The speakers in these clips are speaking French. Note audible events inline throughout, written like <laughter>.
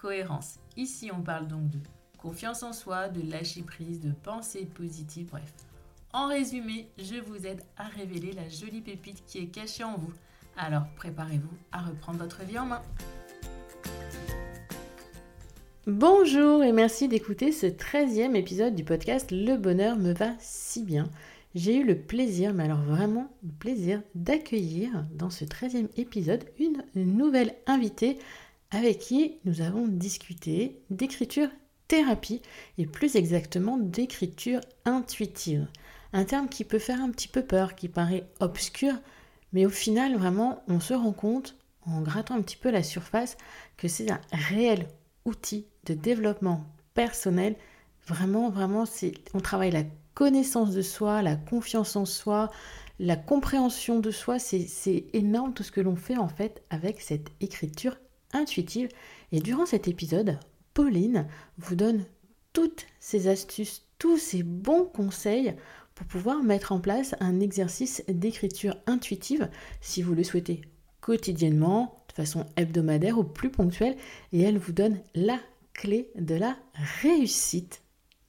cohérence. Ici, on parle donc de confiance en soi, de lâcher prise, de pensée positive, bref. En résumé, je vous aide à révéler la jolie pépite qui est cachée en vous. Alors préparez-vous à reprendre votre vie en main. Bonjour et merci d'écouter ce 13e épisode du podcast Le bonheur me va si bien. J'ai eu le plaisir, mais alors vraiment le plaisir, d'accueillir dans ce 13e épisode une nouvelle invitée avec qui nous avons discuté d'écriture thérapie et plus exactement d'écriture intuitive. Un terme qui peut faire un petit peu peur, qui paraît obscur, mais au final vraiment on se rend compte en grattant un petit peu la surface que c'est un réel outil de développement personnel. Vraiment, vraiment, on travaille la connaissance de soi, la confiance en soi, la compréhension de soi. C'est énorme tout ce que l'on fait en fait avec cette écriture intuitive. Et durant cet épisode, Pauline vous donne toutes ces astuces, tous ces bons conseils pour pouvoir mettre en place un exercice d'écriture intuitive si vous le souhaitez quotidiennement, de façon hebdomadaire ou plus ponctuelle. Et elle vous donne la clé de la réussite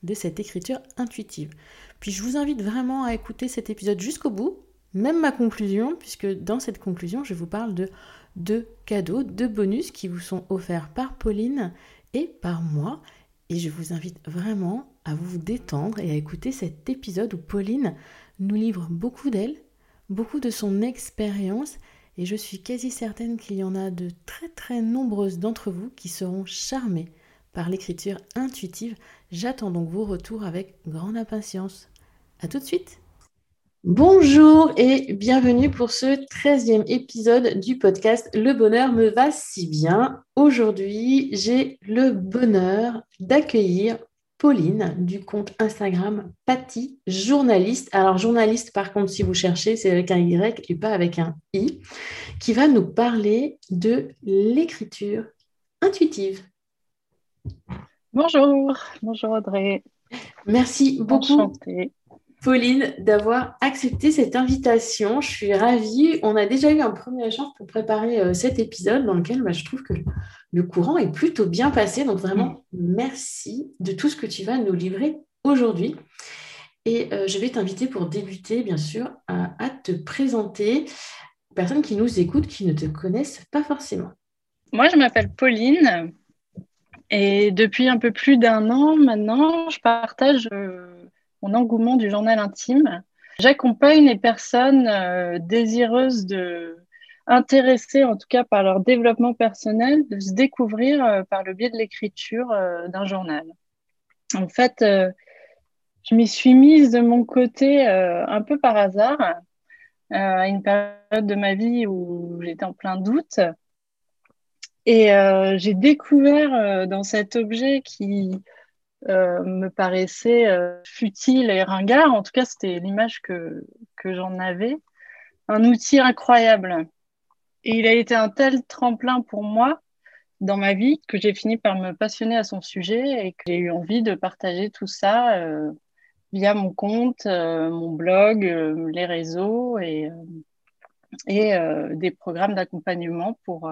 de cette écriture intuitive. Puis je vous invite vraiment à écouter cet épisode jusqu'au bout, même ma conclusion, puisque dans cette conclusion, je vous parle de deux cadeaux, deux bonus qui vous sont offerts par Pauline et par moi. Et je vous invite vraiment à vous détendre et à écouter cet épisode où Pauline nous livre beaucoup d'elle, beaucoup de son expérience. Et je suis quasi certaine qu'il y en a de très très nombreuses d'entre vous qui seront charmées par l'écriture intuitive. J'attends donc vos retours avec grande impatience. A tout de suite Bonjour et bienvenue pour ce 13e épisode du podcast Le bonheur me va si bien. Aujourd'hui, j'ai le bonheur d'accueillir Pauline du compte Instagram Patty, journaliste. Alors journaliste par contre, si vous cherchez, c'est avec un Y et pas avec un I, qui va nous parler de l'écriture intuitive. Bonjour, bonjour Audrey. Merci beaucoup. Pauline, d'avoir accepté cette invitation. Je suis ravie. On a déjà eu un premier échange pour préparer euh, cet épisode dans lequel bah, je trouve que le courant est plutôt bien passé. Donc vraiment, merci de tout ce que tu vas nous livrer aujourd'hui. Et euh, je vais t'inviter pour débuter, bien sûr, à, à te présenter personnes qui nous écoutent, qui ne te connaissent pas forcément. Moi, je m'appelle Pauline. Et depuis un peu plus d'un an maintenant, je partage euh, mon engouement du journal intime. J'accompagne les personnes euh, désireuses de intéressées en tout cas par leur développement personnel, de se découvrir euh, par le biais de l'écriture euh, d'un journal. En fait, je m'y suis mise de mon côté un peu par hasard à une période de ma vie où j'étais en plein doute. Et j'ai découvert dans cet objet qui euh, me paraissait euh, futile et ringard. En tout cas, c'était l'image que, que j'en avais. Un outil incroyable. Et il a été un tel tremplin pour moi dans ma vie que j'ai fini par me passionner à son sujet et que j'ai eu envie de partager tout ça euh, via mon compte, mon blog, les réseaux et, et des programmes d'accompagnement pour,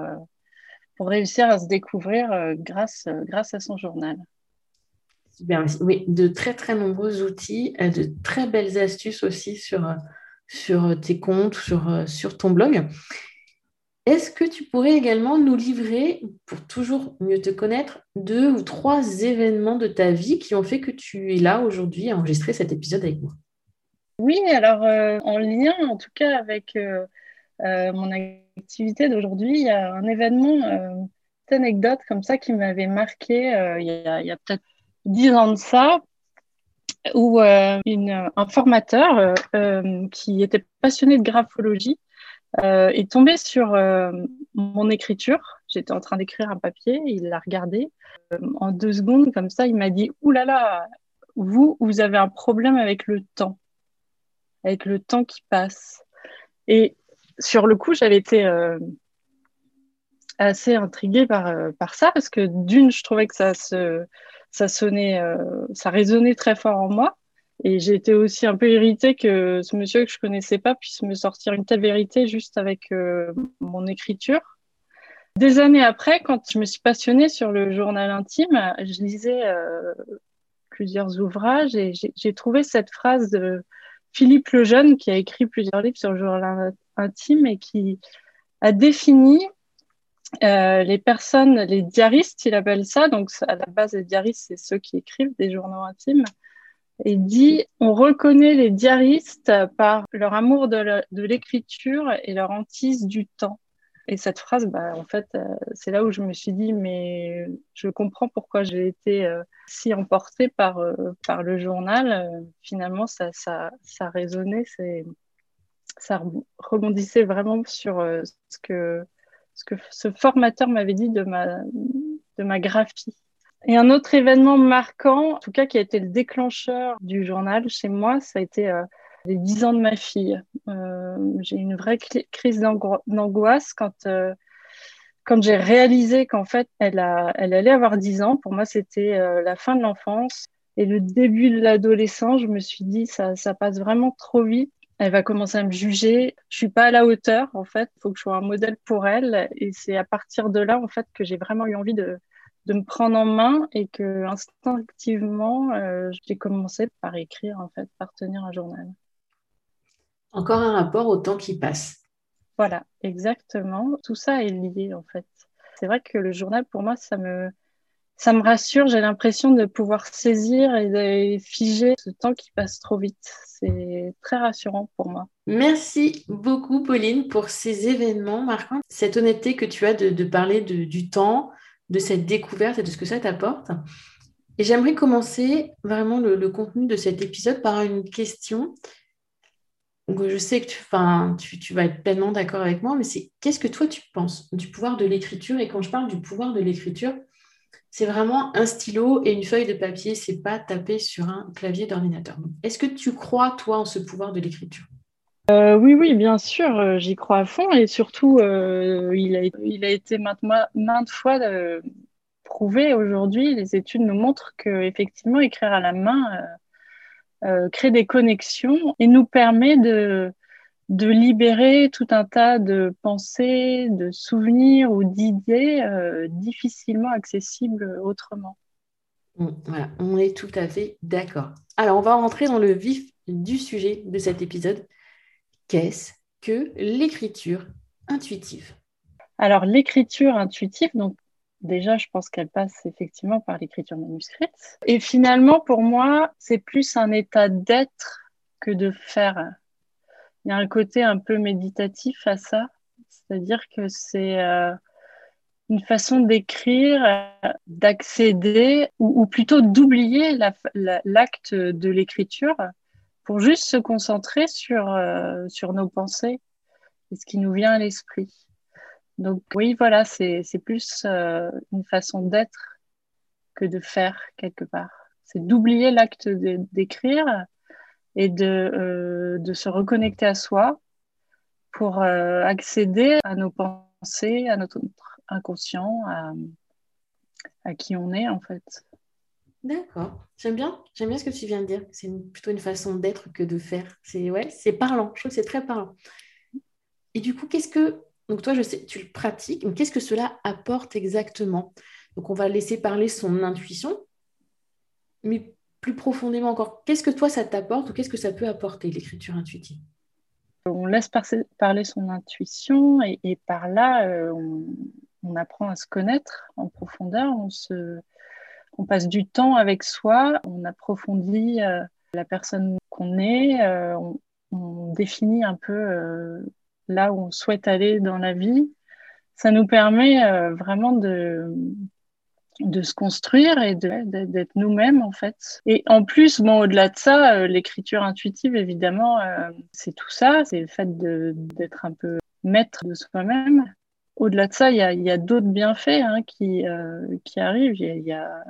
pour réussir à se découvrir grâce, grâce à son journal. Oui, de très très nombreux outils, euh, de très belles astuces aussi sur, euh, sur tes comptes, sur, euh, sur ton blog. Est-ce que tu pourrais également nous livrer, pour toujours mieux te connaître, deux ou trois événements de ta vie qui ont fait que tu es là aujourd'hui à enregistrer cet épisode avec moi? Oui, alors en lien en tout cas avec mon activité d'aujourd'hui, il y a un événement, une anecdote comme ça qui m'avait marqué il y a, a peut-être dix ans de ça, où euh, un formateur euh, euh, qui était passionné de graphologie est tombé sur mon écriture J'étais en train d'écrire un papier, il l'a regardé. en deux secondes, comme ça, il m'a dit Ouh là là, vous, vous avez un problème avec le temps, avec le temps qui passe. Et sur le coup, j'avais été assez intriguée par, par ça, parce que d'une, je trouvais que ça, se, ça sonnait, ça résonnait très fort en moi. Et j'ai été aussi un peu irritée que ce monsieur que je connaissais pas puisse me sortir une telle vérité juste avec euh, mon écriture. Des années après, quand je me suis passionnée sur le journal intime, je lisais euh, plusieurs ouvrages et j'ai trouvé cette phrase de Philippe Lejeune qui a écrit plusieurs livres sur le journal intime et qui a défini euh, les personnes, les diaristes, il appelle ça. Donc, à la base, les diaristes, c'est ceux qui écrivent des journaux intimes et dit on reconnaît les diaristes par leur amour de l'écriture et leur hantise du temps. Et cette phrase, bah, en fait, euh, c'est là où je me suis dit, mais je comprends pourquoi j'ai été euh, si emportée par, par le journal. finalement, ça, ça, ça résonnait, ça rebondissait vraiment sur ce, que, ce que ce formateur m'avait dit de ma, de ma graphie. Et un autre événement marquant, en tout cas qui a été le déclencheur du journal chez moi, ça a été euh, les 10 ans de ma fille. Euh, j'ai eu une vraie crise d'angoisse quand, euh, quand j'ai réalisé qu'en fait, elle, a, elle allait avoir 10 ans. Pour moi, c'était la fin de l'enfance. Et le début de l'adolescence, je me suis dit, ça, ça passe vraiment trop vite. Elle va commencer à me juger. Je suis pas à la hauteur, en fait. Il faut que je sois un modèle pour elle. Et c'est à partir de là, en fait, que j'ai vraiment eu envie de, de me prendre en main et que instinctivement, euh, j'ai commencé par écrire, en fait, par tenir un journal. Encore un rapport au temps qui passe. Voilà, exactement. Tout ça est lié, en fait. C'est vrai que le journal, pour moi, ça me, ça me rassure. J'ai l'impression de pouvoir saisir et de figer ce temps qui passe trop vite. C'est très rassurant pour moi. Merci beaucoup, Pauline, pour ces événements marquants. Cette honnêteté que tu as de, parler du temps, de cette découverte et de ce que ça t'apporte. Et j'aimerais commencer vraiment le, contenu de cet épisode par une question. je sais que tu, tu, vas être pleinement d'accord avec moi, mais c'est qu'est-ce que toi tu penses du pouvoir de l'écriture? Et quand je parle du pouvoir de l'écriture, c'est vraiment un stylo et une feuille de papier, c'est pas taper sur un clavier d'ordinateur. Est-ce que tu crois, toi, en ce pouvoir de l'écriture? Euh, oui, oui, bien sûr, euh, j'y crois à fond et surtout, euh, il, a, été maintes, maintes fois prouvé aujourd'hui. Les études nous montrent que effectivement, écrire à la main crée des connexions et nous permet de, de libérer tout un tas de pensées, de souvenirs ou d'idées difficilement accessibles autrement. Voilà, on est tout à fait d'accord. Alors, on va rentrer dans le vif du sujet de cet épisode qu'est-ce que l'écriture intuitive? Alors, l'écriture intuitive, donc déjà, je pense qu'elle passe effectivement par l'écriture manuscrite. Et finalement, pour moi, c'est plus un état d'être que de faire. Il y a un côté un peu méditatif à ça, c'est-à-dire que c'est euh, une façon d'écrire, d'accéder, ou, plutôt d'oublier l'acte de l'écriture pour juste se concentrer sur, euh, sur nos pensées et ce qui nous vient à l'esprit. Donc oui, voilà, c'est plus euh, une façon d'être que de faire quelque part. C'est d'oublier l'acte d'écrire et de, euh, de, se reconnecter à soi pour accéder à nos pensées, à notre inconscient, à, à qui on est en fait. D'accord. J'aime bien. J'aime bien ce que tu viens de dire. C'est plutôt une façon d'être que de faire. C'est ouais, c'est parlant. Je trouve que c'est très parlant. Et du coup, qu'est-ce que donc toi, je sais, tu le pratiques. Mais qu'est-ce que cela apporte exactement? Donc, on va laisser parler son intuition, mais plus profondément encore, qu'est-ce que toi ça t'apporte ou qu'est-ce que ça peut apporter l'écriture intuitive? On laisse parler son intuition et, par là, euh, on, apprend à se connaître en profondeur. On se on passe du temps avec soi, on approfondit euh, la personne qu'on est, euh, on, définit un peu là où on souhaite aller dans la vie. Ça nous permet vraiment de, de se construire et d'être nous-mêmes en fait. Et en plus, bon, au-delà de ça, l'écriture intuitive, évidemment, c'est tout ça, c'est le fait d'être un peu maître de soi-même au-delà de ça, il y a, d'autres bienfaits hein, qui, euh, qui arrivent. Il y, a,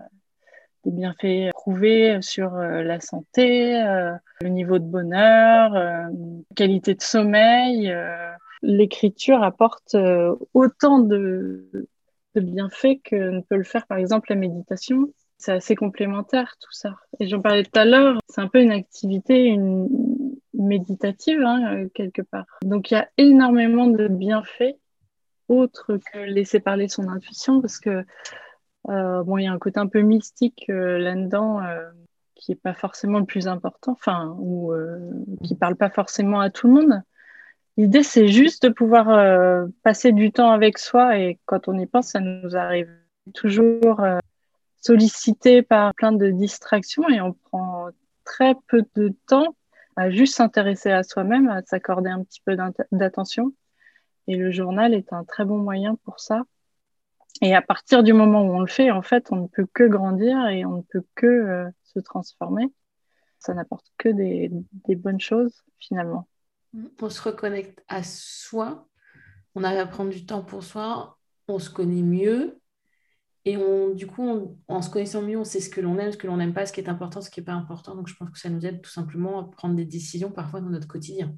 des bienfaits prouvés sur euh, la santé, euh, le niveau de bonheur, qualité de sommeil. L'écriture apporte autant de, de bienfaits que ne peut le faire, par exemple, la méditation. C'est assez complémentaire tout ça. Et j'en parlais tout à l'heure, c'est un peu une activité méditative, hein, quelque part. Donc il y a énormément de bienfaits autre que laisser parler son intuition parce que euh, bon, il y a un côté un peu mystique euh, là-dedans euh, qui n'est pas forcément le plus important, enfin, ou qui parle pas forcément à tout le monde. L'idée, c'est juste de pouvoir passer du temps avec soi et quand on y pense, ça nous arrive toujours sollicité par plein de distractions et on prend très peu de temps à juste s'intéresser à soi-même, à s'accorder un petit peu d'attention. Et le journal est un très bon moyen pour ça. Et à partir du moment où on le fait, en fait, on ne peut que grandir et on ne peut que euh, se transformer. Ça n'apporte que des, bonnes choses finalement. On se reconnecte à soi, on arrive à prendre du temps pour soi, on se connaît mieux. Et on, du coup, en se connaissant mieux, on sait ce que l'on aime, ce que l'on n'aime pas, ce qui est important, ce qui n'est pas important. Donc, je pense que ça nous aide tout simplement à prendre des décisions parfois dans notre quotidien.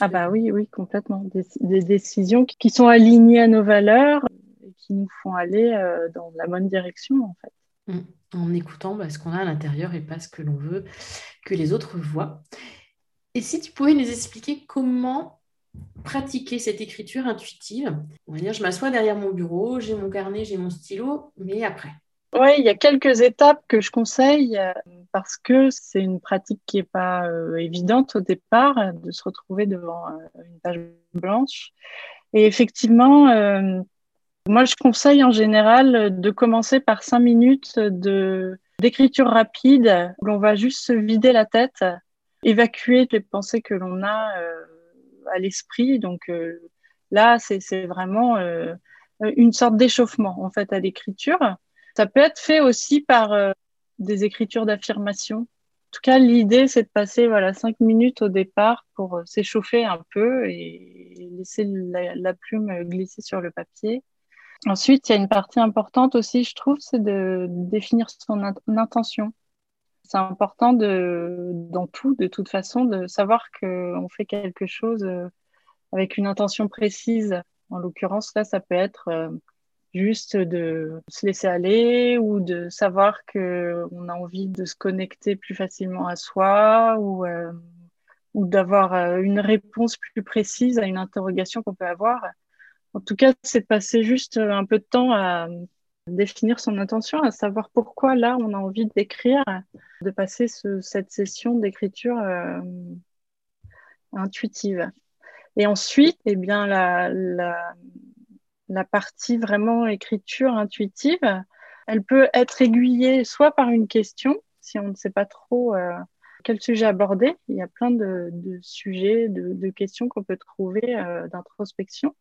Ah bah oui, oui, complètement. Des, décisions qui sont alignées à nos valeurs et qui nous font aller euh, dans la bonne direction, en fait. Mmh. En écoutant bah, ce qu'on a à l'intérieur et pas ce que l'on veut que les autres voient. Et si tu pouvais nous expliquer comment pratiquer cette écriture intuitive? On va dire, je m'assois derrière mon bureau, j'ai mon carnet, j'ai mon stylo, mais après oui, il y a quelques étapes que je conseille euh, parce que c'est une pratique qui n'est pas euh, évidente au départ euh, de se retrouver devant une page blanche. Et effectivement, moi je conseille en général de commencer par cinq minutes d'écriture rapide où l'on va juste se vider la tête, évacuer les pensées que l'on a à l'esprit. Donc là, c'est vraiment une sorte d'échauffement en fait à l'écriture. Ça peut être fait aussi par euh, des écritures d'affirmation. En tout cas, l'idée, c'est de passer voilà, cinq minutes au départ pour euh, s'échauffer un peu et laisser la, plume glisser sur le papier. Ensuite, il y a une partie importante aussi, je trouve, c'est de définir son intention. C'est important de, dans tout, de toute façon, de savoir qu'on fait quelque chose euh, avec une intention précise. En l'occurrence, là, ça peut être juste de se laisser aller ou de savoir qu'on a envie de se connecter plus facilement à soi ou, euh, ou d'avoir euh, une réponse plus précise à une interrogation qu'on peut avoir. En tout cas, c'est de passer juste un peu de temps à définir son intention, à savoir pourquoi là on a envie d'écrire, de passer cette session d'écriture euh, intuitive. Et ensuite, eh bien, la, la, partie vraiment écriture intuitive, elle peut être aiguillée soit par une question, si on ne sait pas trop euh, quel sujet aborder. Il y a plein de, sujets, de, questions qu'on peut trouver euh, d'introspection,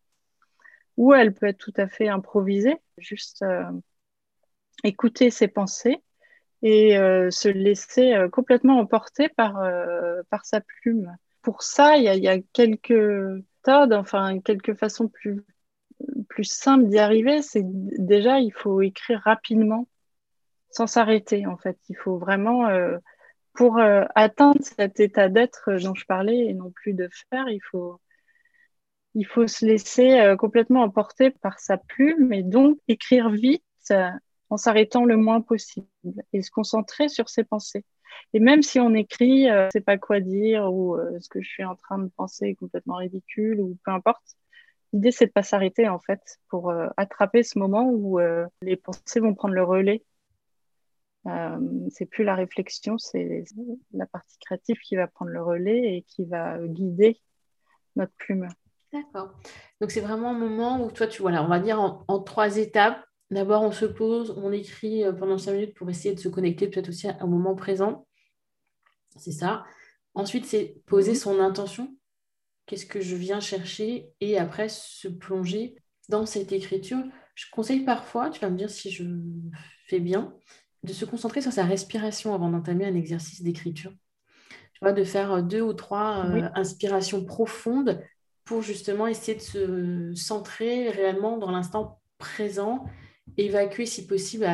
ou elle peut être tout à fait improvisée, juste euh, écouter ses pensées et se laisser complètement emporter par, par sa plume. Pour ça, il y y a quelques méthodes, enfin quelques façons plus plus simple d'y arriver, c'est déjà, il faut écrire rapidement, sans s'arrêter, en fait. Il faut vraiment, euh, pour euh, atteindre cet état d'être dont je parlais et non plus de faire, il faut, il faut se laisser euh, complètement emporter par sa plume et donc écrire vite en s'arrêtant le moins possible et se concentrer sur ses pensées. Et même si on écrit, euh, c'est pas quoi dire ou ce que je suis en train de penser est complètement ridicule ou peu importe, L'idée, c'est de pas s'arrêter en fait pour euh, attraper ce moment où euh, les pensées vont prendre le relais. Euh, c'est plus la réflexion, c'est la partie créative qui va prendre le relais et qui va guider notre plume. D'accord. Donc c'est vraiment un moment où toi, tu voilà, on va dire en, trois étapes. D'abord, on se pose, on écrit pendant cinq minutes pour essayer de se connecter peut-être aussi au moment présent. C'est ça. Ensuite, c'est poser mhm. son intention qu'est-ce que je viens chercher? Et après se plonger dans cette écriture. Je conseille parfois, tu vas me dire si je fais bien, de se concentrer sur sa respiration avant d'entamer un exercice d'écriture. Tu vois, de faire deux ou trois euh, inspirations profondes pour justement essayer de se centrer réellement dans l'instant présent, évacuer si possible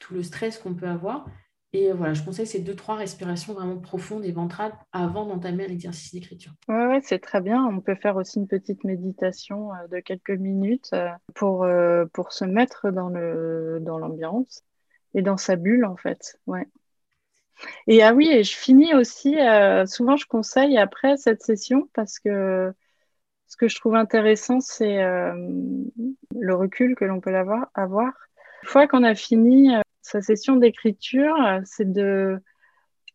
tout le stress qu'on peut avoir. Et voilà, je conseille ces deux, trois respirations vraiment profondes et ventrales avant d'entamer l'exercice d'écriture. Oui, ouais, c'est très bien. On peut faire aussi une petite méditation euh, de quelques minutes euh, pour, euh, pour se mettre dans l'ambiance dans et dans sa bulle, en fait. Ouais. Et ah oui, et je finis aussi, souvent je conseille après cette session parce que ce que je trouve intéressant, c'est le recul que l'on peut avoir. Une fois qu'on a fini sa session d'écriture, c'est de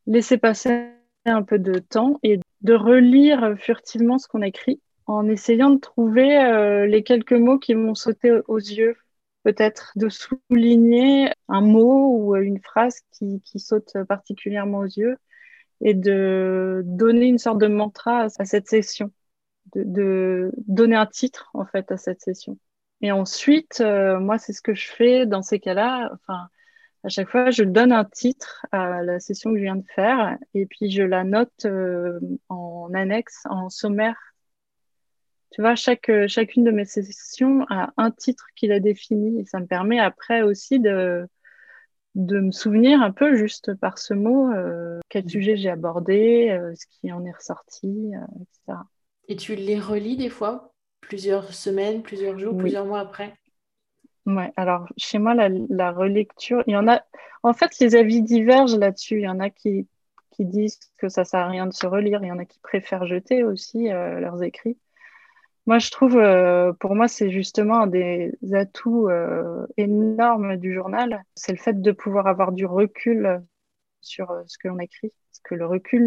laisser passer un peu de temps et de relire furtivement ce qu'on écrit en essayant de trouver euh, les quelques mots qui vont sauter aux yeux, peut-être de souligner un mot ou une phrase qui, saute particulièrement aux yeux et de donner une sorte de mantra à, cette session, de, donner un titre en fait à cette session. Et ensuite, euh, moi, c'est ce que je fais dans ces cas-là. Enfin, à chaque fois, je donne un titre à la session que je viens de faire et puis je la note euh, en annexe, en sommaire. Tu vois, chaque, chacune de mes sessions a un titre qui la définit et ça me permet après aussi de, de me souvenir un peu juste par ce mot euh, quel sujet j'ai abordé, euh, ce qui en est ressorti, etc. Et tu les relis des fois Plusieurs semaines, plusieurs jours, plusieurs mois après? Ouais, alors chez moi, la, relecture, il y en a. En fait, les avis divergent là-dessus. Il y en a qui, qui disent que ça sert à rien de se relire. Il y en a qui préfèrent jeter aussi euh, leurs écrits. Moi, je trouve, euh, pour moi, c'est justement un des atouts euh, énormes du journal. C'est le fait de pouvoir avoir du recul sur ce que l'on écrit. Parce que le recul,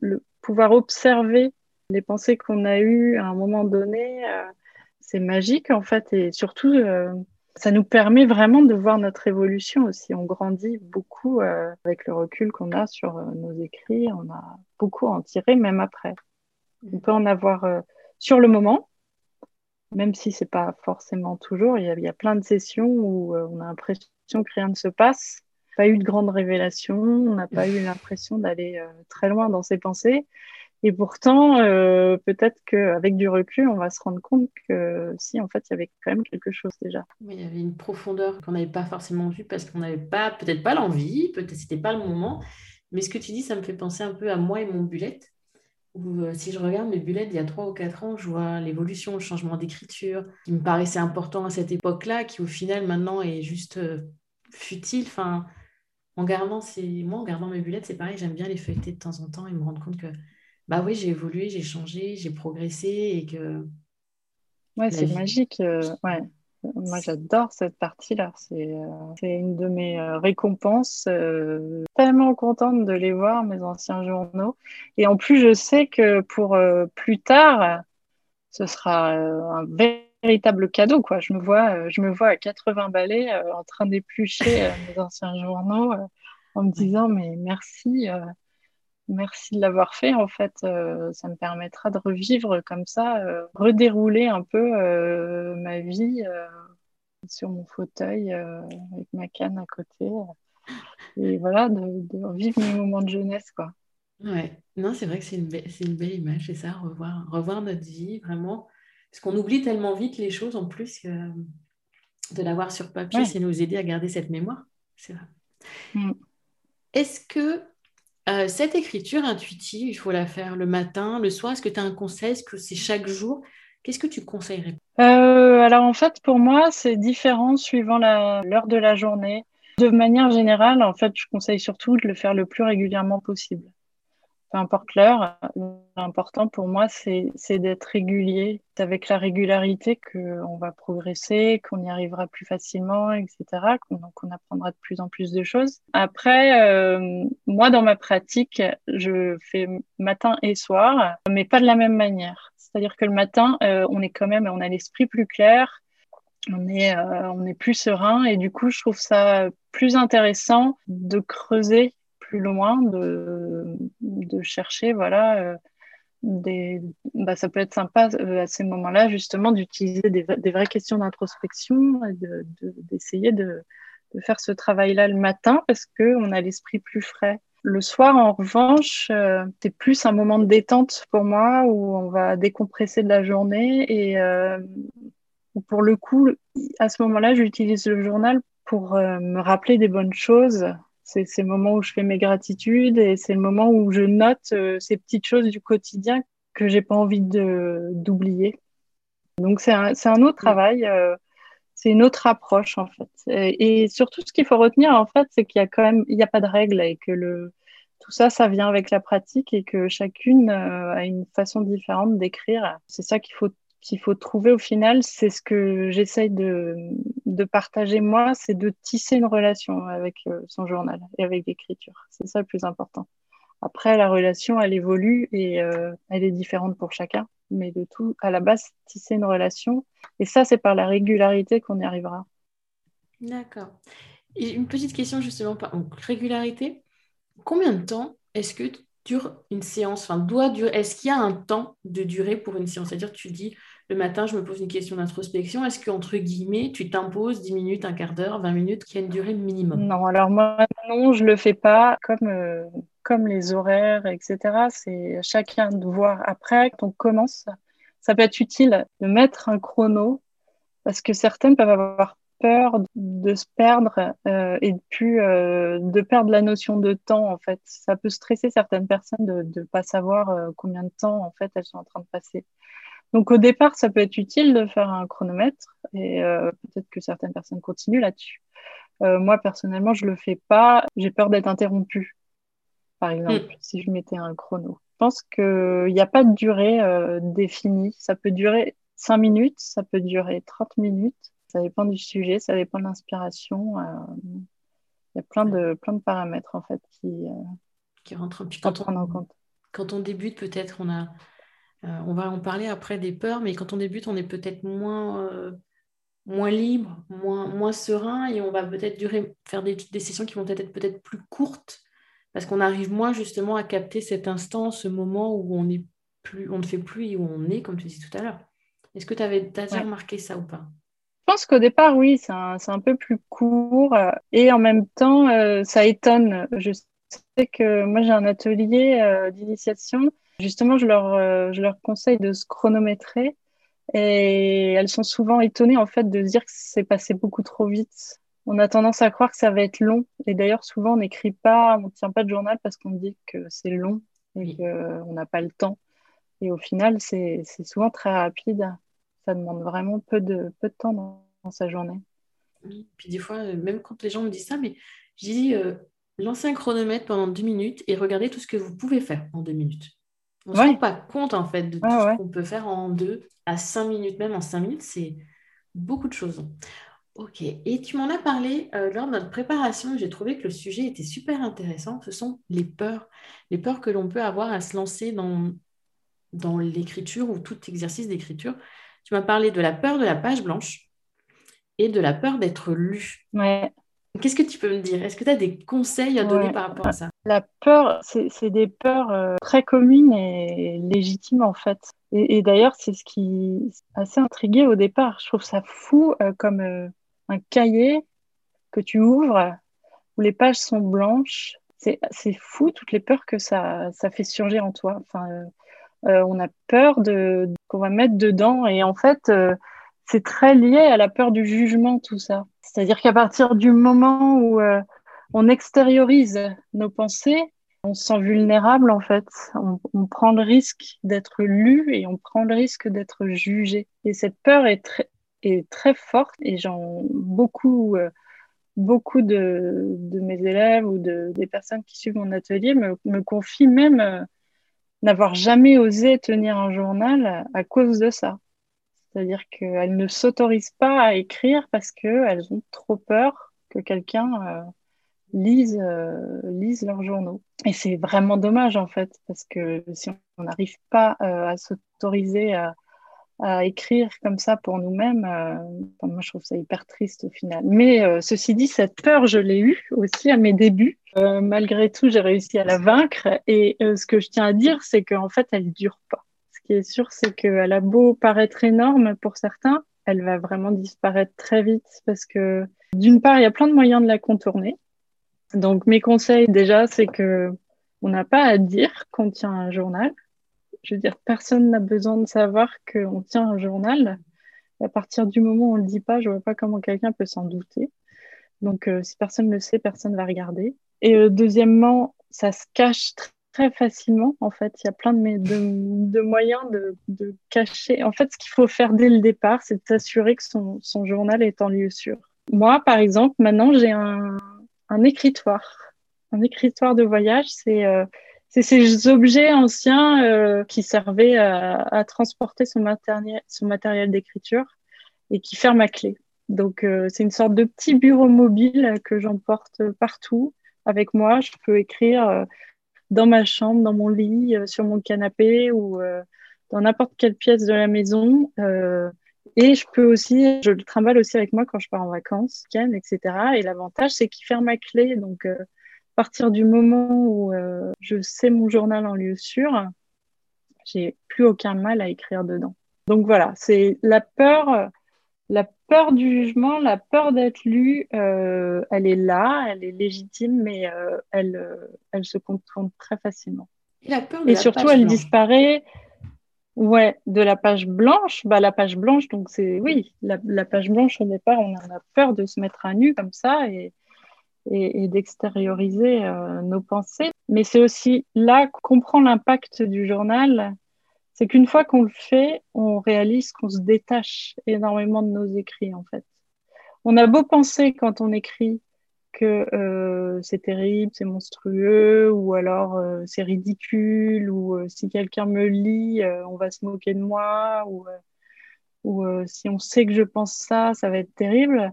le, pouvoir observer les pensées qu'on a eues à un moment donné, c'est magique en fait. Et surtout, ça nous permet vraiment de voir notre évolution aussi. On grandit beaucoup euh, avec le recul qu'on a sur euh, nos écrits. On a beaucoup à en tirer, même après. On peut en avoir euh, sur le moment, même si c'est pas forcément toujours. Il y, a, il y, a, plein de sessions où on a l'impression que rien ne se passe. Pas eu de grandes révélations, on n'a pas eu l'impression d'aller très loin dans ses pensées. Et pourtant, euh, peut-être qu'avec du recul, on va se rendre compte que si, en fait, il y avait quand même quelque chose déjà. Oui, il y avait une profondeur qu'on n'avait pas forcément vue parce qu'on n'avait pas, peut-être pas l'envie, peut-être c'était pas le moment. Mais ce que tu dis, ça me fait penser un peu à moi et mon bullet. Où, euh, si je regarde mes bullets d'il y a 3 ou 4 ans, je vois l'évolution, le changement d'écriture qui me paraissait important à cette époque-là, qui au final maintenant est juste euh, futile. Enfin, en gardant ces... Moi, en gardant mes bullets, c'est pareil, j'aime bien les feuilleter de temps en temps et me rendre compte que bah oui, j'ai évolué, j'ai changé, j'ai progressé et que. Ouais, c'est magique. Euh, ouais. Moi, j'adore cette partie-là. C'est euh, une de mes euh, récompenses. tellement contente de les voir, mes anciens journaux. Et en plus, je sais que pour plus tard, ce sera un véritable cadeau. Quoi. Je, me vois, je me vois à 80 balais en train d'éplucher mes anciens journaux en me disant Mais merci Merci de l'avoir fait. En fait, euh, ça me permettra de revivre comme ça, euh, redérouler un peu euh, ma vie sur mon fauteuil avec ma canne à côté. et voilà, de, de, revivre mes moments de jeunesse, quoi. Ouais, non, c'est vrai que c'est une, une, belle image, c'est ça, revoir, revoir notre vie, vraiment. Parce qu'on oublie tellement vite les choses en plus que de l'avoir sur papier, c'est nous aider à garder cette mémoire. C'est vrai. Mm. Est-ce que euh, cette écriture intuitive, il faut la faire le matin, le soir. Est-ce que tu as un conseil? Est-ce que c'est chaque jour? Qu'est-ce que tu conseillerais? Euh, Alors en fait, pour moi, c'est différent suivant l'heure de la journée. De manière générale, en fait, je conseille surtout de le faire le plus régulièrement possible peu importe l'heure, l'important pour moi, c'est d'être régulier. C'est avec la régularité qu'on va progresser, qu'on y arrivera plus facilement, etc. Donc, on apprendra de plus en plus de choses. Après, euh, moi, dans ma pratique, je fais matin et soir, mais pas de la même manière. C'est-à-dire que le matin, euh, on est quand même, on a l'esprit plus clair, euh, on est plus serein et du coup, je trouve ça plus intéressant de creuser plus loin, de, chercher, voilà, euh, des, bah, ça peut être sympa euh, à ces moments-là, justement, d'utiliser des, vraies questions d'introspection d'essayer de, faire ce travail-là le matin parce qu'on a l'esprit plus frais. Le soir, en revanche, c'est plus un moment de détente pour moi où on va décompresser de la journée et pour le coup, à ce moment-là, j'utilise le journal pour me rappeler des bonnes choses. C'est le moment où je fais mes gratitudes et c'est le moment où je note ces petites choses du quotidien que j'ai pas envie d'oublier. Donc c'est un, un, autre travail, euh, c'est une autre approche en fait. Et, surtout ce qu'il faut retenir en fait, c'est qu'il y a quand même, il n'y a pas de règle et que le, tout ça, ça vient avec la pratique et que chacune euh, a une façon différente d'écrire. C'est ça qu'il faut qu'il faut trouver au final, c'est ce que j'essaye de, partager moi, c'est de tisser une relation avec euh, son journal et avec l'écriture. C'est ça le plus important. Après, la relation, elle évolue et euh, elle est différente pour chacun. Mais de tout, à la base, tisser une relation. Et ça, c'est par la régularité qu'on y arrivera. D'accord. Une petite question justement, par régularité. Combien de temps est-ce que dure une séance? Enfin, doit durer. Est-ce qu'il y a un temps de durée pour une séance? C'est-à-dire, tu dis le matin, je me pose une question d'introspection. Est-ce qu'entre guillemets, tu t'imposes 10 minutes, un quart d'heure, 20 minutes, qui a une durée minimum? Non, alors moi, non, je le fais pas. Comme euh, comme les horaires, etc. C'est chacun de voir après quand on commence. Ça peut être utile de mettre un chrono parce que certaines peuvent avoir peur de se perdre euh, et de euh, de perdre la notion de temps en fait. Ça peut stresser certaines personnes de ne pas savoir combien de temps en fait elles sont en train de passer. Donc au départ, ça peut être utile de faire un chronomètre et peut-être que certaines personnes continuent là-dessus. moi personnellement, je le fais pas. J'ai peur d'être interrompue par exemple, mm. si je mettais un chrono. Je pense qu'il n'y a pas de durée euh, définie. Ça peut durer 5 minutes, ça peut durer 30 minutes. Ça dépend du sujet, ça dépend de l'inspiration. Euh, il y a plein de, plein de paramètres en fait qui, euh, qui rentrent quand on, en compte. Quand on débute, peut-être on a. on va en parler après des peurs, mais quand on débute, on est peut-être moins moins libre, moins, moins serein et on va peut-être faire des, des, sessions qui vont être peut-être plus courtes parce qu'on arrive moins justement à capter cet instant, ce moment où on, est plus, on ne fait plus et où on est, comme tu disais tout à l'heure. Est-ce que tu avais as déjà remarqué ça ou pas? Je pense qu'au départ, oui, c'est un, peu plus court euh, et en même temps, euh, ça étonne. Je sais que moi, j'ai un atelier euh, d'initiation. Justement, je leur, je leur conseille de se chronométrer et elles sont souvent étonnées en fait de se dire que c'est passé beaucoup trop vite on a tendance à croire que ça va être long. Et d'ailleurs, souvent, on n'écrit pas, on ne tient pas de journal parce qu'on dit que c'est long et qu'on n'a pas le temps. Et au final, c'est souvent très rapide. Ça demande vraiment peu de, peu de temps dans, sa journée. Puis des fois, euh, même quand les gens me disent ça, mais je dis euh, lancez un chronomètre pendant deux minutes et regardez tout ce que vous pouvez faire en deux minutes. On ne se rend pas compte en fait de tout ce qu'on peut faire en deux à cinq minutes, même en cinq minutes, c'est beaucoup de choses. Ok, et tu m'en as parlé euh, lors de notre préparation, j'ai trouvé que le sujet était super intéressant. Ce sont les peurs, les peurs que l'on peut avoir à se lancer dans, dans l'écriture ou tout exercice d'écriture. Tu m'as parlé de la peur de la page blanche et de la peur d'être lu. Ouais. Qu'est-ce que tu peux me dire? Est-ce que tu as des conseils à donner par rapport à ça? La peur, c'est des peurs euh, très communes et légitimes en fait. Et, d'ailleurs, c'est ce qui est assez intrigué au départ. Je trouve ça fou euh, comme un cahier que tu ouvres où les pages sont blanches. C'est fou toutes les peurs que ça, ça fait surgir en toi. Enfin, euh, euh, on a peur de qu'on va mettre dedans et en fait, euh, c'est très lié à la peur du jugement, tout ça. C'est-à-dire qu'à partir du moment où on extériorise nos pensées, on se sent vulnérable en fait. On, prend le risque d'être lu et on prend le risque d'être jugé. Et cette peur est très, forte et j'en beaucoup euh, beaucoup de, mes élèves ou de, des personnes qui suivent mon atelier me, me confient même euh, n'avoir jamais osé tenir un journal à cause de ça. C'est-à-dire qu'elles ne s'autorisent pas à écrire parce qu'elles ont trop peur que quelqu'un euh, lise, lise leurs journaux. Et c'est vraiment dommage en fait, parce que si on n'arrive pas à s'autoriser à, écrire comme ça pour nous-mêmes, euh, moi je trouve ça hyper triste au final. Mais euh, ceci dit, cette peur, je l'ai eue aussi à mes débuts. Euh, malgré tout, j'ai réussi à la vaincre. Et ce que je tiens à dire, c'est qu'en fait, elle dure pas. Qui est sûr, c'est qu'elle a beau paraître énorme pour certains, elle va vraiment disparaître très vite parce que d'une part, il y a plein de moyens de la contourner. Donc mes conseils déjà, c'est que on n'a pas à dire qu'on tient un journal. Je veux dire, personne n'a besoin de savoir qu'on tient un journal. À partir du moment où on ne le dit pas, je ne vois pas comment quelqu'un peut s'en douter. Donc, euh, si personne ne le sait, personne ne va regarder. Et euh, deuxièmement, ça se cache très facilement. En fait, il y a plein de, moyens de, cacher. En fait, ce qu'il faut faire dès le départ, c'est de s'assurer que son, journal est en lieu sûr. Moi, par exemple, maintenant, j'ai un, un, écritoire. Un écritoire de voyage, c'est euh, ces objets anciens euh, qui servaient à, transporter son matériel, son matériel d'écriture et qui ferment à clé. Donc, euh, c'est une sorte de petit bureau mobile que j'emporte partout avec moi. Je peux écrire dans ma chambre, dans mon lit, euh, sur mon canapé ou dans n'importe quelle pièce de la maison. et je peux aussi, je le trimballe aussi avec moi quand je pars en vacances, week etc. Et l'avantage, c'est qu'il ferme à clé. Donc, à partir du moment où je sais mon journal en lieu sûr, j'ai plus aucun mal à écrire dedans. Donc voilà, c'est la peur la peur du jugement, la peur d'être lu, euh, elle est là, elle est légitime, mais euh, elle, euh, elle se contourne très facilement. Et, la peur de Et la surtout, page elle blanche. disparaît. Ouais, de la page blanche, bah la page blanche, donc c'est oui, la, la, page blanche au départ, on en a peur de se mettre à nu comme ça et, et, et d'extérioriser euh, nos pensées. Mais c'est aussi là qu'on prend l'impact du journal c'est qu'une fois qu'on le fait, on réalise qu'on se détache énormément de nos écrits, en fait. On a beau penser quand on écrit que euh, c'est terrible, c'est monstrueux, ou alors euh, c'est ridicule, ou euh, si quelqu'un me lit, on va se moquer de moi, ou, si on sait que je pense ça, ça va être terrible.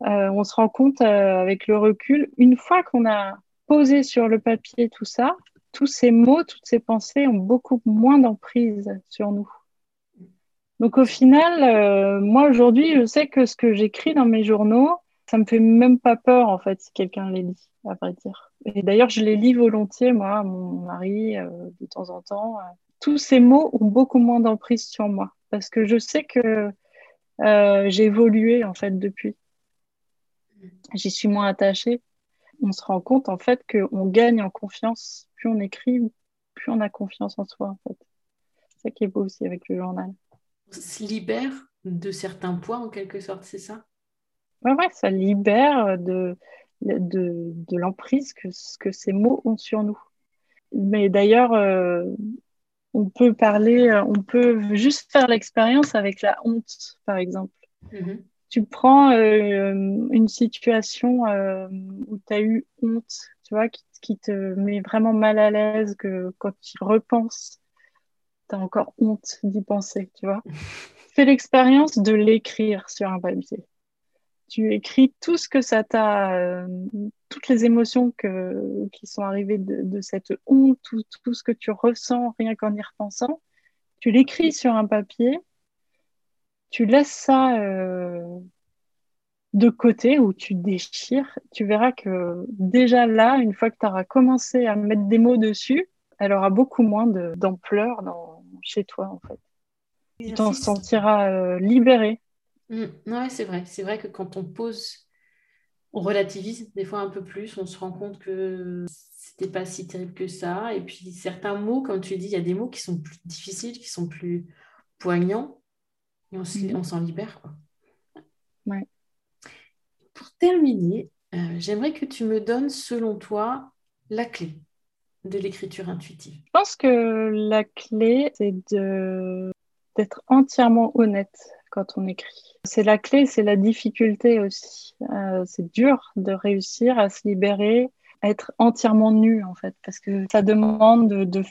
on se rend compte avec le recul, une fois qu'on a posé sur le papier tout ça, tous ces mots, toutes ces pensées ont beaucoup moins d'emprise sur nous. Donc au final, euh, moi aujourd'hui, je sais que ce que j'écris dans mes journaux, ça me fait même pas peur en fait si quelqu'un les lit, à vrai dire. Et d'ailleurs, je les lis volontiers, moi, à mon mari, euh, de temps en temps. Tous ces mots ont beaucoup moins d'emprise sur moi parce que je sais que euh, j'ai évolué en fait depuis. J'y suis moins attachée. On se rend compte en fait qu'on gagne en confiance plus on écrit, plus on a confiance en soi, en fait. C'est ça qui est beau aussi avec le journal. On se libère de certains poids, en quelque sorte, c'est ça? Ouais, ouais, ça libère de, de, de l'emprise que, que ces mots ont sur nous. Mais d'ailleurs, euh, on peut parler, on peut juste faire l'expérience avec la honte, par exemple. mm -hmm. Tu prends euh, une situation euh, où tu as eu honte, tu vois, qui, qui, te met vraiment mal à l'aise, que quand tu repenses, tu as encore honte d'y penser, tu vois. <laughs> Fais l'expérience de l'écrire sur un papier. Tu écris tout ce que ça t'a, euh, toutes les émotions que, qui sont arrivées de, de cette honte, tout, tout, ce que tu ressens rien qu'en y repensant. Tu l'écris sur un papier, tu laisses ça euh, de côté ou tu déchires, tu verras que déjà là, une fois que tu auras commencé à mettre des mots dessus, elle aura beaucoup moins d'ampleur chez toi en fait. Tu t'en sentiras euh, libéré. Mmh. Ouais, c'est vrai. C'est vrai que quand on pose, on relativise des fois un peu plus, on se rend compte que c'était pas si terrible que ça. Et puis certains mots, comme tu dis, il y a des mots qui sont plus difficiles, qui sont plus poignants, et on s'en mmh. libère. Quoi. Ouais. Pour terminer, euh, j'aimerais que tu me donnes, selon toi, la clé de l'écriture intuitive. Je pense que la clé, c'est de d'être entièrement honnête quand on écrit. C'est la clé, c'est la difficulté aussi. Euh, c'est dur de réussir à se libérer, à être entièrement nu en fait, parce que ça demande de, de,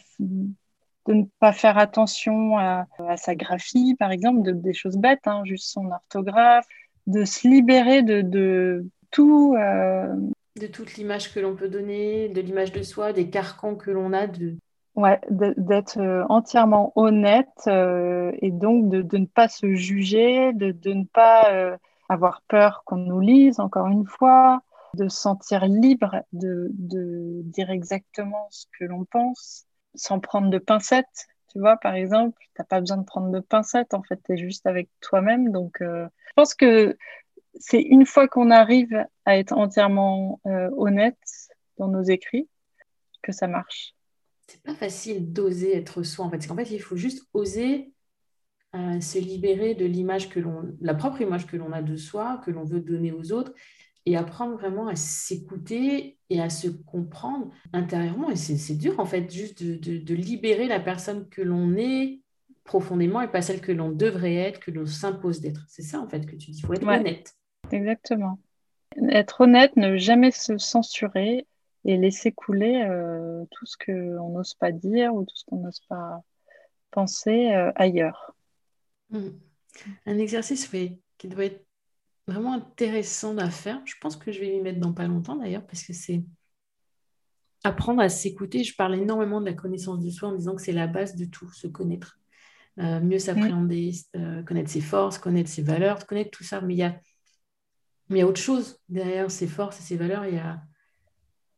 de ne pas faire attention à, à, sa graphie, par exemple, de, des choses bêtes, hein, juste son orthographe, de se libérer de, de tout. Euh... De toute l'image que l'on peut donner, de l'image de soi, des carcans que l'on a de, Ouais, d'être euh, entièrement honnête euh, et donc de, de, ne pas se juger, de, de ne pas euh, avoir peur qu'on nous lise, encore une fois, de se sentir libre de, de dire exactement ce que l'on pense, sans prendre de pincettes. Tu vois, par exemple, tu n'as pas besoin de prendre de pincettes, en fait, tu es juste avec toi-même. Donc, euh, je pense que c'est une fois qu'on arrive à être entièrement euh, honnête dans nos écrits que ça marche. C'est pas facile d'oser être soi en fait. Parce qu'en fait, il faut juste oser euh, se libérer de l'image que l'on, la propre image que l'on a de soi, que l'on veut donner aux autres, et apprendre vraiment à s'écouter et à se comprendre intérieurement. Et c'est dur en fait, juste de, de libérer la personne que l'on est profondément et pas celle que l'on devrait être, que l'on s'impose d'être. C'est ça en fait que tu dis, il faut être honnête. Exactement. Être honnête, ne jamais se censurer et laisser couler euh, tout ce qu'on n'ose pas dire ou tout ce qu'on n'ose pas penser euh, ailleurs. Mmh. Un exercice qui doit être vraiment intéressant à faire. Je pense que je vais m'y mettre dans pas longtemps d'ailleurs parce que c'est apprendre à s'écouter. Je parle énormément de la connaissance de soi en disant que c'est la base de tout, se connaître. Euh, mieux s'appréhender, connaître ses forces, connaître ses valeurs, connaître tout ça. Mais il y a mais y a autre chose derrière ces forces et ces valeurs. Il y a,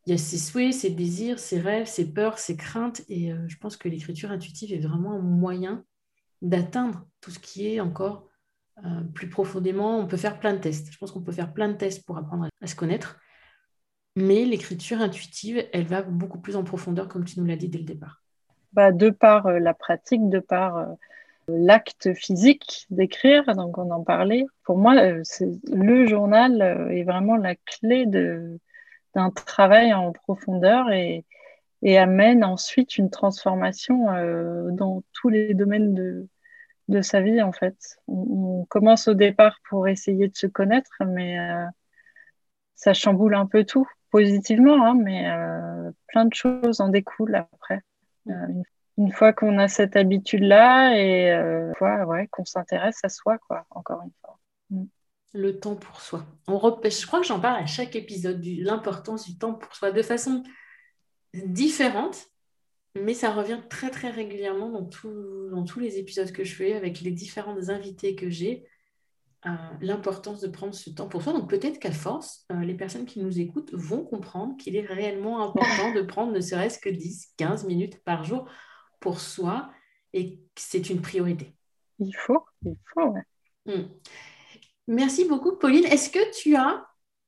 y a ses souhaits, ses désirs, ses rêves, ses peurs, ses craintes. Et euh, je pense que l'écriture intuitive est vraiment un moyen d'atteindre tout ce qui est encore euh, plus profondément. On peut faire plein de tests. Je pense qu'on peut faire plein de tests pour apprendre à, se connaître. Mais l'écriture intuitive, elle va beaucoup plus en profondeur, comme tu nous l'as dit dès le départ. Bah, de par euh, la pratique, de par l'acte physique d'écrire, donc on en parlait. Pour moi, euh, le journal euh, est vraiment la clé d'un travail en profondeur et, et, amène ensuite une transformation euh, dans tous les domaines de, de sa vie en fait. On, commence au départ pour essayer de se connaître, mais ça chamboule un peu tout positivement, hein, mais plein de choses en découlent après. Une une fois qu'on a cette habitude-là et euh, ouais, qu'on s'intéresse à soi, quoi, encore une fois. Mm. Le temps pour soi. On Je crois que j'en parle à chaque épisode, de l'importance du temps pour soi, de façon différente, mais ça revient très très régulièrement dans, dans tous les épisodes que je fais avec les différentes invités que j'ai. Euh, l'importance de prendre ce temps pour soi. Donc peut-être qu'à force, euh, les personnes qui nous écoutent vont comprendre qu'il est réellement important de prendre ne serait-ce que 10-15 minutes par jour pour soi et c'est une priorité. Il faut, il faut. Hmm. Merci beaucoup, Pauline. Est-ce que tu as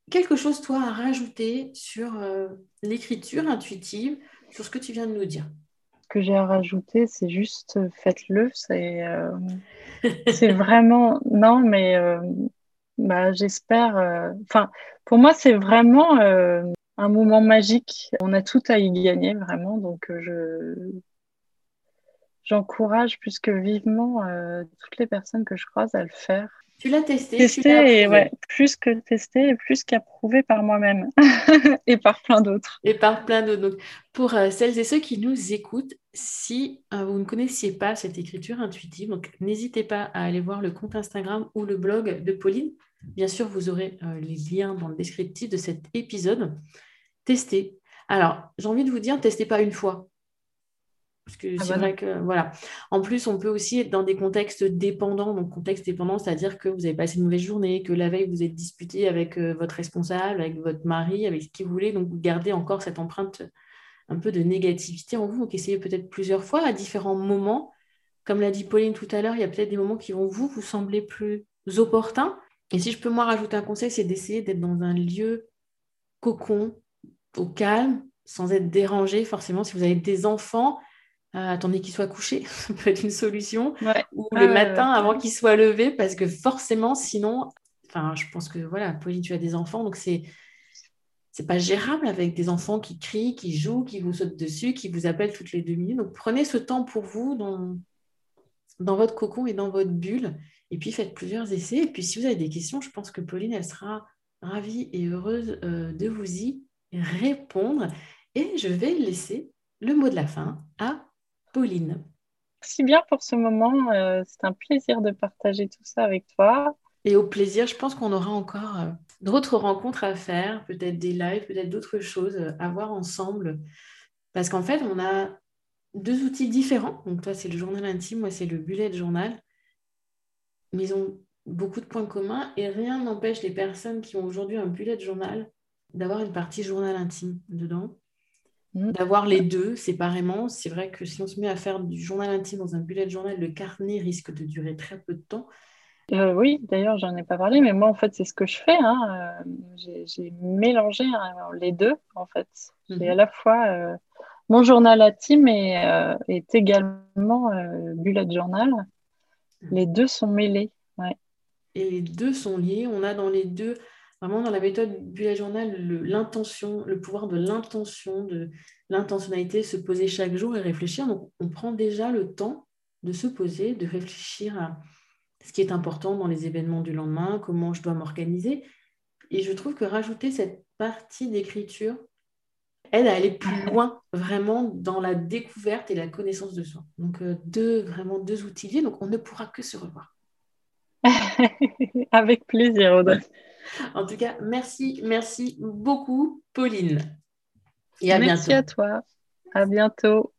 quelque chose, toi, à rajouter sur euh, l'écriture intuitive, sur ce que tu viens de nous dire Ce que j'ai à rajouter, c'est juste euh, faites-le. C'est euh, c'est <laughs> vraiment. Non, mais bah, j'espère. Enfin, pour moi, c'est vraiment un moment magique. On a tout à y gagner, vraiment. Donc, je j'encourage plus que vivement euh, toutes les personnes que je croise à le faire. Tu l'as testé Testé, et ouais, plus que testé et plus qu'approuvé par moi-même <laughs> et par plein d'autres. Et par plein d'autres. Pour euh, celles et ceux qui nous écoutent, si euh, vous ne connaissiez pas cette écriture intuitive, donc n'hésitez pas à aller voir le compte Instagram ou le blog de Pauline. Bien sûr, vous aurez les liens dans le descriptif de cet épisode. Testez. Alors, j'ai envie de vous dire, testez pas une fois. Parce que ah c'est bah vrai que, voilà. En plus, on peut aussi être dans des contextes dépendants. Donc, contexte dépendant, c'est-à-dire que vous avez passé une mauvaise journée, que la veille, vous êtes disputé avec euh, votre responsable, avec votre mari, avec qui vous voulez. Donc, vous gardez encore cette empreinte un peu de négativité en vous. Donc, essayez peut-être plusieurs fois à différents moments. Comme l'a dit Pauline tout à l'heure, il y a peut-être des moments qui vont vous, vous sembler plus opportuns. Et si je peux moi rajouter un conseil, c'est d'essayer d'être dans un lieu cocon, au calme, sans être dérangé. Forcément, si vous avez des enfants, euh, attendez qu'il soit couché, <laughs> ça peut être une solution. Ou le matin avant qu'il soit levé, parce que forcément, sinon, enfin, je pense que voilà, Pauline, tu as des enfants, donc c'est c'est pas gérable avec des enfants qui crient, qui jouent, qui vous sautent dessus, qui vous appellent toutes les deux minutes. Donc prenez ce temps pour vous dans, dans votre cocon et dans votre bulle, et puis faites plusieurs essais. Et puis si vous avez des questions, je pense que Pauline, elle sera ravie et heureuse euh, de vous y répondre. Et je vais laisser le mot de la fin à Pauline. Merci bien pour ce moment. Euh, c'est un plaisir de partager tout ça avec toi. Et au plaisir, je pense qu'on aura encore euh, d'autres rencontres à faire, peut-être des lives, peut-être d'autres choses à voir ensemble. Parce qu'en fait, on a deux outils différents. Donc toi, c'est le journal intime, moi, c'est le bullet journal. Mais ils ont beaucoup de points communs et rien n'empêche les personnes qui ont aujourd'hui un bullet journal d'avoir une partie journal intime dedans. Mm. d'avoir les deux séparément. C'est vrai que si on se met à faire du journal intime dans un bullet journal, le carnet risque de durer très peu de temps. Euh, oui, d'ailleurs, j'en ai pas parlé, mais moi, en fait, c'est ce que je fais. Hein. Euh, j'ai mélangé hein, les deux, en fait. J'ai mhm. à la fois euh, mon journal intime et est également bullet journal. Les deux sont mêlés. Ouais. Et les deux sont liés. On a dans les deux, vraiment dans la méthode bullet journal, l'intention, le, pouvoir de l'intention, de l'intentionnalité, se poser chaque jour et réfléchir. Donc, on prend déjà le temps de se poser, de réfléchir à ce qui est important dans les événements du lendemain, comment je dois m'organiser. Et je trouve que rajouter cette partie d'écriture aide à aller plus loin vraiment dans la découverte et la connaissance de soi. Donc euh, deux vraiment deux outils donc on ne pourra que se revoir. <laughs> Avec plaisir, Audrey. En tout cas, merci, merci beaucoup, Pauline. Et à merci à toi. À bientôt.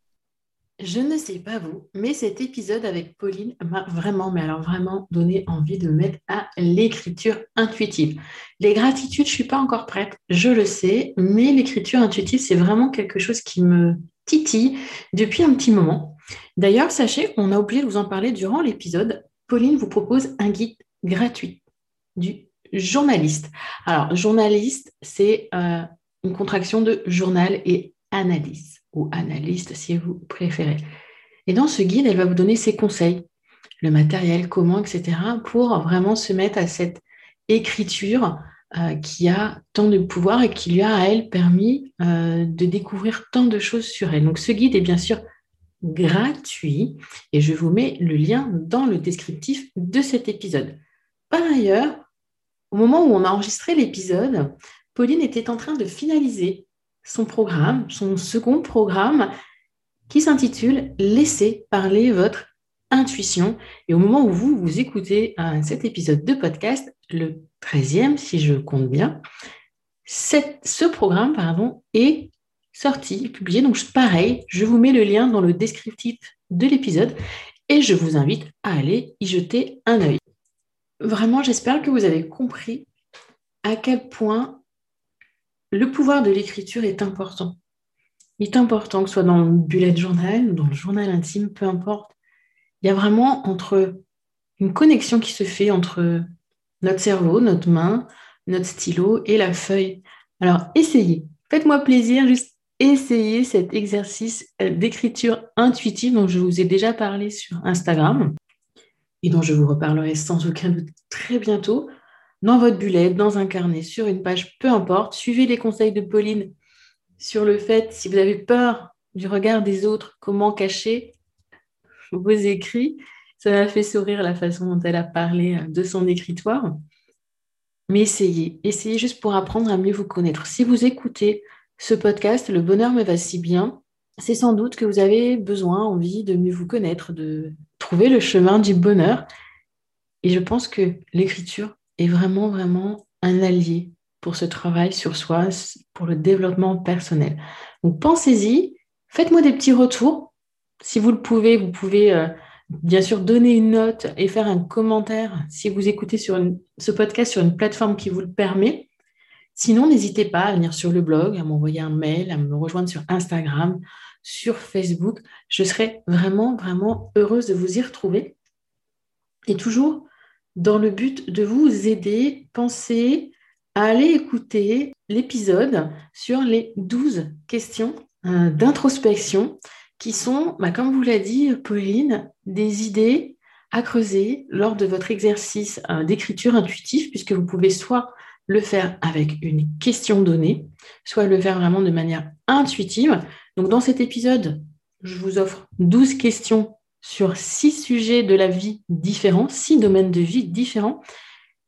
Je ne sais pas vous, mais cet épisode avec Pauline m'a vraiment, mais alors vraiment donné envie de me mettre à l'écriture intuitive. Les gratitudes, je ne suis pas encore prête, je le sais, mais l'écriture intuitive, c'est vraiment quelque chose qui me titille depuis un petit moment. D'ailleurs, sachez qu'on a oublié de vous en parler durant l'épisode. Pauline vous propose un guide gratuit du journaliste. Alors, journaliste, c'est euh, une contraction de journal et analyse ou analyste si vous préférez. Et dans ce guide, elle va vous donner ses conseils, le matériel, comment, etc., pour vraiment se mettre à cette écriture euh, qui a tant de pouvoir et qui lui a à elle permis euh, de découvrir tant de choses sur elle. Donc ce guide est bien sûr gratuit et je vous mets le lien dans le descriptif de cet épisode. Par ailleurs, au moment où on a enregistré l'épisode, Pauline était en train de finaliser son programme, son second programme, qui s'intitule Laissez parler votre intuition. Et au moment où vous, vous écoutez euh, cet épisode de podcast, le 13e, si je compte bien, ce programme est sorti, publié. Donc, pareil, je vous mets le lien dans le descriptif de l'épisode et je vous invite à aller y jeter un œil. Vraiment, j'espère que vous avez compris à quel point le pouvoir de l'écriture est important. Il est important que ce soit dans le bullet journal ou dans le journal intime, peu importe. Il y a vraiment une connexion qui se fait entre notre cerveau, notre main, notre stylo et la feuille. Alors essayez, faites-moi plaisir, juste essayez cet exercice euh, d'écriture intuitive dont je vous ai déjà parlé sur Instagram et dont je vous reparlerai sans aucun doute très bientôt dans votre bullet, dans un carnet, sur une page, peu importe. Suivez les conseils de Pauline sur le fait, si vous avez peur du regard des autres, comment cacher vos écrits. Ça m'a fait sourire la façon dont elle a parlé de son écritoire. Mais essayez, essayez juste pour apprendre à mieux vous connaître. Si vous écoutez ce podcast, Le bonheur me va si bien, c'est sans doute que vous avez besoin, envie de mieux vous connaître, de trouver le chemin du bonheur. Et je pense que l'écriture est vraiment, vraiment un allié pour ce travail sur soi, pour le développement personnel. Donc pensez-y, faites-moi des petits retours. Si vous le pouvez, vous pouvez euh, bien sûr donner une note et faire un commentaire si vous écoutez sur ce podcast sur une plateforme qui vous le permet. Sinon, n'hésitez pas à venir sur le blog, à m'envoyer un mail, à me rejoindre sur Instagram, sur Facebook. Je serai vraiment, vraiment heureuse de vous y retrouver. Et toujours dans le but de vous aider, pensez à aller écouter l'épisode sur les 12 questions euh, d'introspection qui sont, bah, comme vous l'a dit Pauline, des idées à creuser lors de votre exercice euh, d'écriture intuitive, puisque vous pouvez soit le faire avec une question donnée, soit le faire vraiment de manière intuitive. Donc dans cet épisode, je vous offre 12 questions sur six sujets de la vie différents, six domaines de vie différents.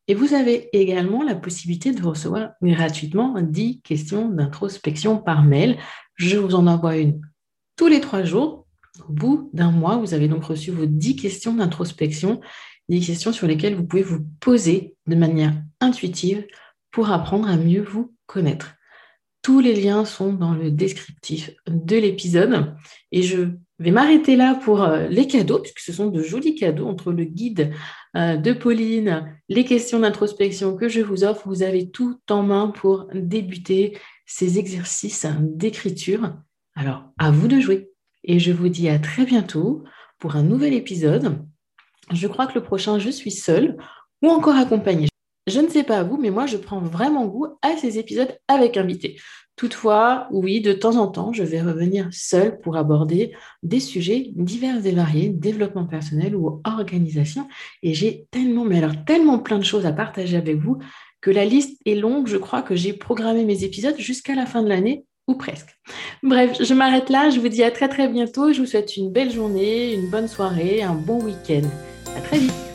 Et vous avez également la possibilité de recevoir gratuitement 10 questions d'introspection par mail. Je vous en envoie une tous les trois jours. Au bout d'un mois, vous avez donc reçu vos 10 questions d'introspection, des questions sur lesquelles vous pouvez vous poser de manière intuitive pour apprendre à mieux vous connaître. Tous les liens sont dans le descriptif de l'épisode et je vais m'arrêter là pour euh, les cadeaux, puisque ce sont de jolis cadeaux entre le guide euh, de Pauline, les questions d'introspection que je vous offre. Vous avez tout en main pour débuter ces exercices d'écriture. Alors, à vous de jouer. Et je vous dis à très bientôt pour un nouvel épisode Je crois que le prochain, je suis seule ou encore accompagnée. Je ne sais pas vous, mais moi, je prends vraiment goût à ces épisodes avec invité. Toutefois, oui, de temps en temps, je vais revenir seule pour aborder des sujets divers et variés, développement personnel ou organisation. Et j'ai tellement, mais alors tellement plein de choses à partager avec vous que la liste est longue. Je crois que j'ai programmé mes épisodes jusqu'à la fin de l'année ou presque. Bref, je m'arrête là. Je vous dis à très très bientôt. Je vous souhaite une belle journée, une bonne soirée, un bon week-end. À très vite.